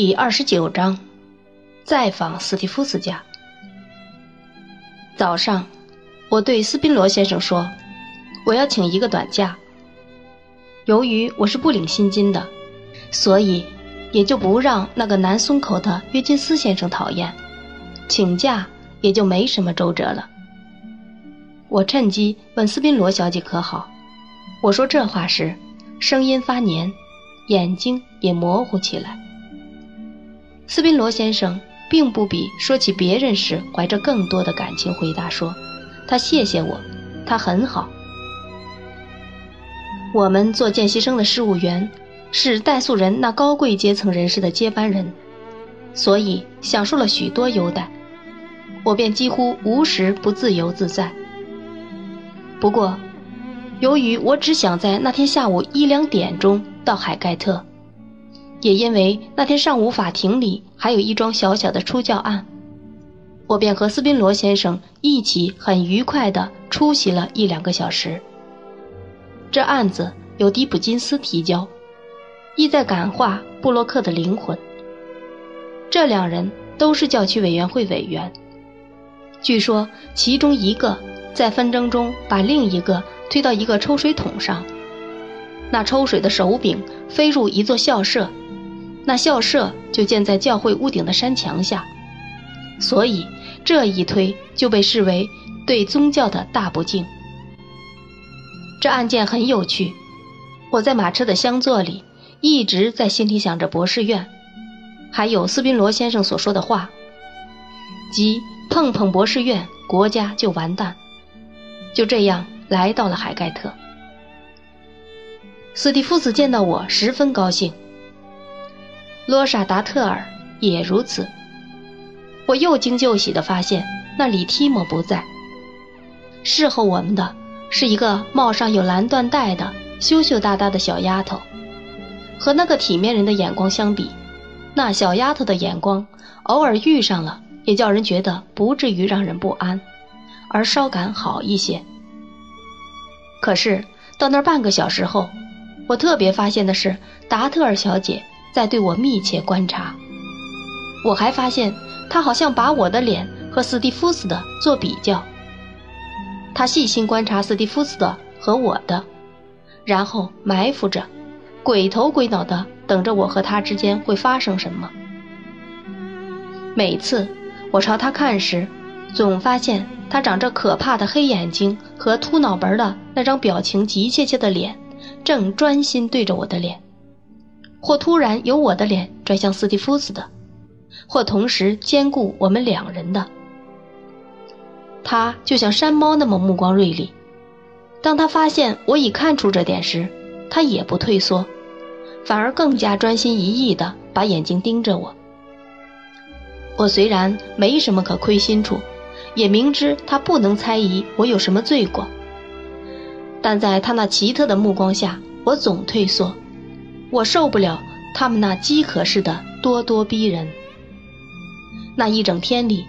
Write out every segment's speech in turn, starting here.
第二十九章，再访斯蒂夫斯家。早上，我对斯宾罗先生说：“我要请一个短假。由于我是不领薪金的，所以也就不让那个南松口的约金斯先生讨厌，请假也就没什么周折了。”我趁机问斯宾罗小姐可好。我说这话时，声音发黏，眼睛也模糊起来。斯宾罗先生并不比说起别人时怀着更多的感情回答说：“他谢谢我，他很好。我们做见习生的事务员，是代素人那高贵阶层人士的接班人，所以享受了许多优待，我便几乎无时不自由自在。不过，由于我只想在那天下午一两点钟到海盖特。”也因为那天上午法庭里还有一桩小小的出教案，我便和斯宾罗先生一起很愉快地出席了一两个小时。这案子由迪普金斯提交，意在感化布洛克的灵魂。这两人都是教区委员会委员，据说其中一个在纷争中把另一个推到一个抽水桶上，那抽水的手柄飞入一座校舍。那校舍就建在教会屋顶的山墙下，所以这一推就被视为对宗教的大不敬。这案件很有趣，我在马车的厢座里一直在心里想着博士院，还有斯宾罗先生所说的话，即碰碰博士院，国家就完蛋。就这样来到了海盖特，斯蒂夫斯见到我十分高兴。罗莎达特尔也如此。我又惊又喜地发现，那里提莫不在。侍候我们的是一个帽上有蓝缎带的羞羞答答的小丫头。和那个体面人的眼光相比，那小丫头的眼光偶尔遇上了，也叫人觉得不至于让人不安，而稍感好一些。可是到那儿半个小时后，我特别发现的是达特尔小姐。在对我密切观察，我还发现他好像把我的脸和斯蒂夫斯的做比较。他细心观察斯蒂夫斯的和我的，然后埋伏着，鬼头鬼脑的等着我和他之间会发生什么。每次我朝他看时，总发现他长着可怕的黑眼睛和秃脑门的那张表情急切切的脸，正专心对着我的脸。或突然由我的脸转向斯蒂夫斯的，或同时兼顾我们两人的。他就像山猫那么目光锐利。当他发现我已看出这点时，他也不退缩，反而更加专心一意地把眼睛盯着我。我虽然没什么可亏心处，也明知他不能猜疑我有什么罪过，但在他那奇特的目光下，我总退缩。我受不了他们那饥渴似的咄咄逼人。那一整天里，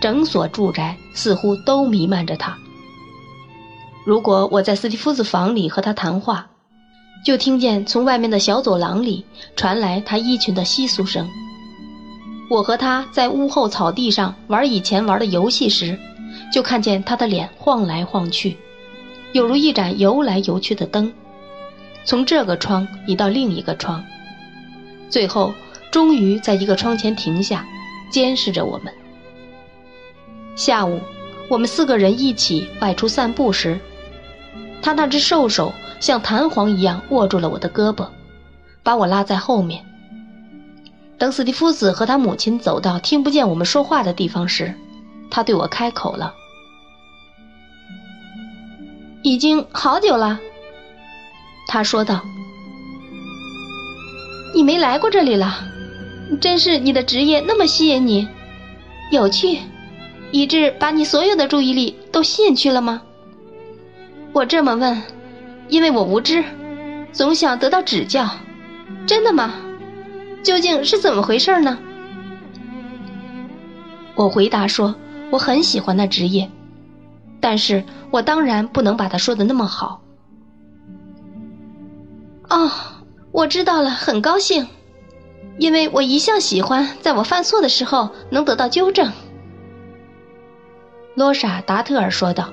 整所住宅似乎都弥漫着他。如果我在斯蒂夫斯房里和他谈话，就听见从外面的小走廊里传来他衣裙的窸窣声。我和他在屋后草地上玩以前玩的游戏时，就看见他的脸晃来晃去，有如一盏游来游去的灯。从这个窗移到另一个窗，最后终于在一个窗前停下，监视着我们。下午，我们四个人一起外出散步时，他那只瘦手像弹簧一样握住了我的胳膊，把我拉在后面。等斯蒂夫斯和他母亲走到听不见我们说话的地方时，他对我开口了：“已经好久了。”他说道：“你没来过这里了，真是你的职业那么吸引你，有趣，以致把你所有的注意力都吸引去了吗？”我这么问，因为我无知，总想得到指教。真的吗？究竟是怎么回事呢？我回答说：“我很喜欢那职业，但是我当然不能把它说的那么好。”哦，我知道了，很高兴。因为我一向喜欢在我犯错的时候能得到纠正。”罗莎·达特尔说道。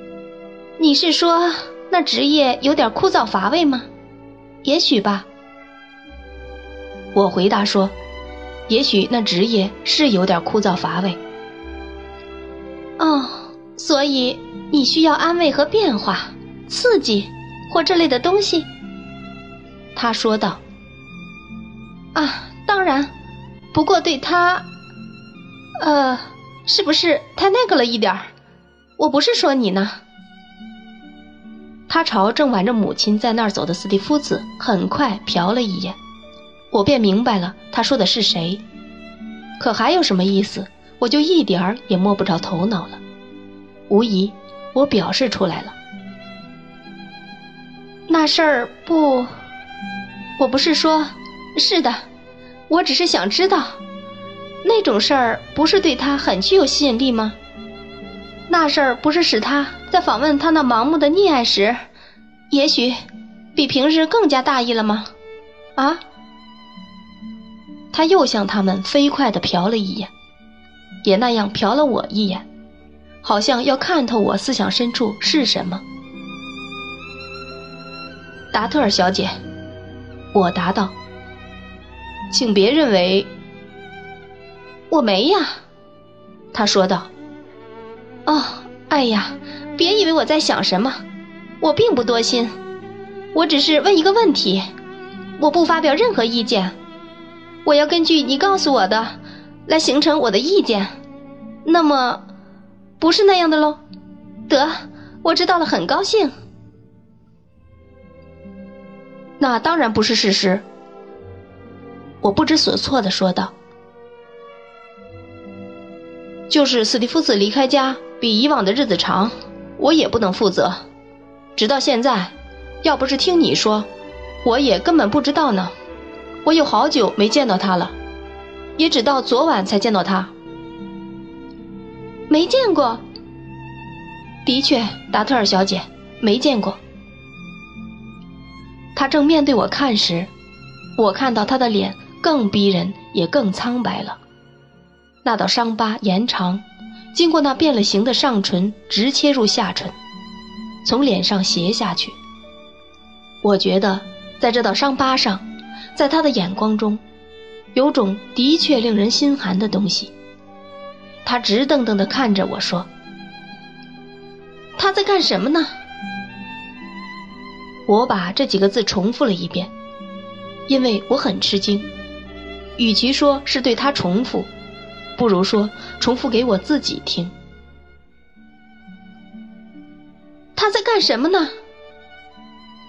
“你是说那职业有点枯燥乏味吗？也许吧。”我回答说：“也许那职业是有点枯燥乏味。”哦，所以你需要安慰和变化、刺激或这类的东西。”他说道。“啊，当然，不过对他，呃，是不是太那个了一点儿？我不是说你呢。”他朝正挽着母亲在那儿走的斯蒂夫子很快瞟了一眼。我便明白了，他说的是谁。可还有什么意思？我就一点儿也摸不着头脑了。无疑，我表示出来了。那事儿不，我不是说，是的，我只是想知道，那种事儿不是对他很具有吸引力吗？那事儿不是使他在访问他那盲目的溺爱时，也许比平时更加大意了吗？啊？他又向他们飞快地瞟了一眼，也那样瞟了我一眼，好像要看透我思想深处是什么。达特尔小姐，我答道：“请别认为我没呀。”他说道：“哦，哎呀，别以为我在想什么，我并不多心，我只是问一个问题，我不发表任何意见。”我要根据你告诉我的来形成我的意见，那么不是那样的喽？得，我知道了，很高兴。那当然不是事实。我不知所措的说道：“就是斯蒂夫斯离开家比以往的日子长，我也不能负责。直到现在，要不是听你说，我也根本不知道呢。”我有好久没见到他了，也只到昨晚才见到他。没见过。的确，达特尔小姐没见过。他正面对我看时，我看到他的脸更逼人，也更苍白了。那道伤疤延长，经过那变了形的上唇，直切入下唇，从脸上斜下去。我觉得，在这道伤疤上。在他的眼光中，有种的确令人心寒的东西。他直瞪瞪地看着我说：“他在干什么呢？”我把这几个字重复了一遍，因为我很吃惊。与其说是对他重复，不如说重复给我自己听。他在干什么呢？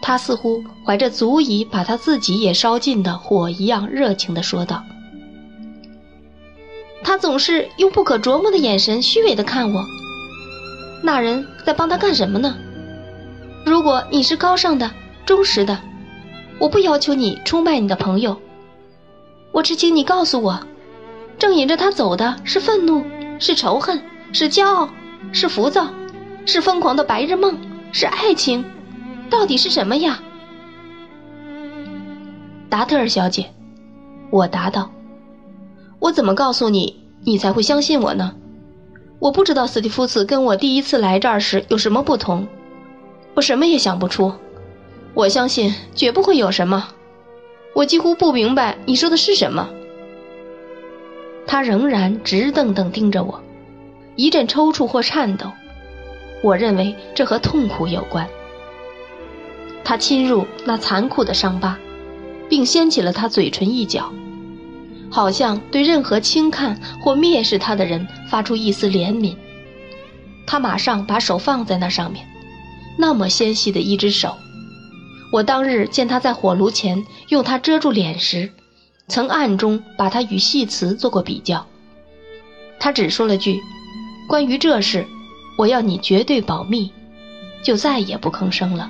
他似乎怀着足以把他自己也烧尽的火一样热情地说道：“他总是用不可琢磨的眼神虚伪地看我。那人在帮他干什么呢？如果你是高尚的、忠实的，我不要求你出卖你的朋友。我只请你告诉我，正引着他走的是愤怒，是仇恨，是骄傲，是浮躁，是疯狂的白日梦，是爱情。”到底是什么呀，达特尔小姐？我答道：“我怎么告诉你，你才会相信我呢？我不知道斯蒂夫斯跟我第一次来这儿时有什么不同，我什么也想不出。我相信绝不会有什么。我几乎不明白你说的是什么。”他仍然直瞪瞪盯着我，一阵抽搐或颤抖。我认为这和痛苦有关。他侵入那残酷的伤疤，并掀起了他嘴唇一角，好像对任何轻看或蔑视他的人发出一丝怜悯。他马上把手放在那上面，那么纤细的一只手。我当日见他在火炉前用它遮住脸时，曾暗中把它与戏词做过比较。他只说了句：“关于这事，我要你绝对保密。”就再也不吭声了。